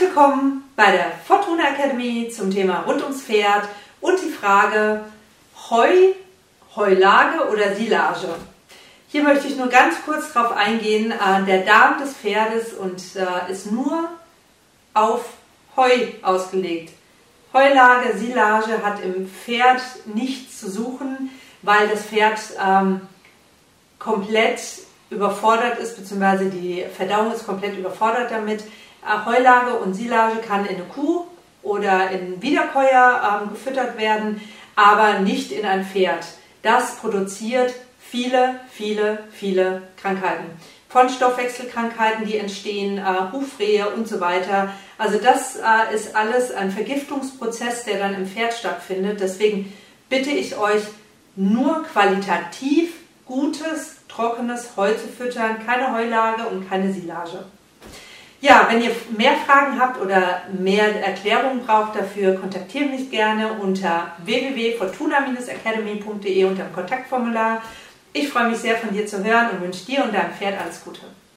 willkommen bei der Fortuna Academy zum Thema rund ums Pferd und die Frage Heu, Heulage oder Silage. Hier möchte ich nur ganz kurz darauf eingehen. Äh, der Darm des Pferdes und äh, ist nur auf Heu ausgelegt. Heulage, Silage hat im Pferd nichts zu suchen, weil das Pferd ähm, komplett überfordert ist, beziehungsweise die Verdauung ist komplett überfordert damit. Heulage und Silage kann in eine Kuh oder in Wiederkäuer ähm, gefüttert werden, aber nicht in ein Pferd. Das produziert viele, viele, viele Krankheiten. Von Stoffwechselkrankheiten, die entstehen, äh, Hufrehe und so weiter. Also das äh, ist alles ein Vergiftungsprozess, der dann im Pferd stattfindet. Deswegen bitte ich euch, nur qualitativ gutes, trockenes Heu zu füttern, keine Heulage und keine Silage. Ja, wenn ihr mehr Fragen habt oder mehr Erklärungen braucht dafür, kontaktiert mich gerne unter www.fortuna-academy.de unter dem Kontaktformular. Ich freue mich sehr von dir zu hören und wünsche dir und deinem Pferd alles Gute.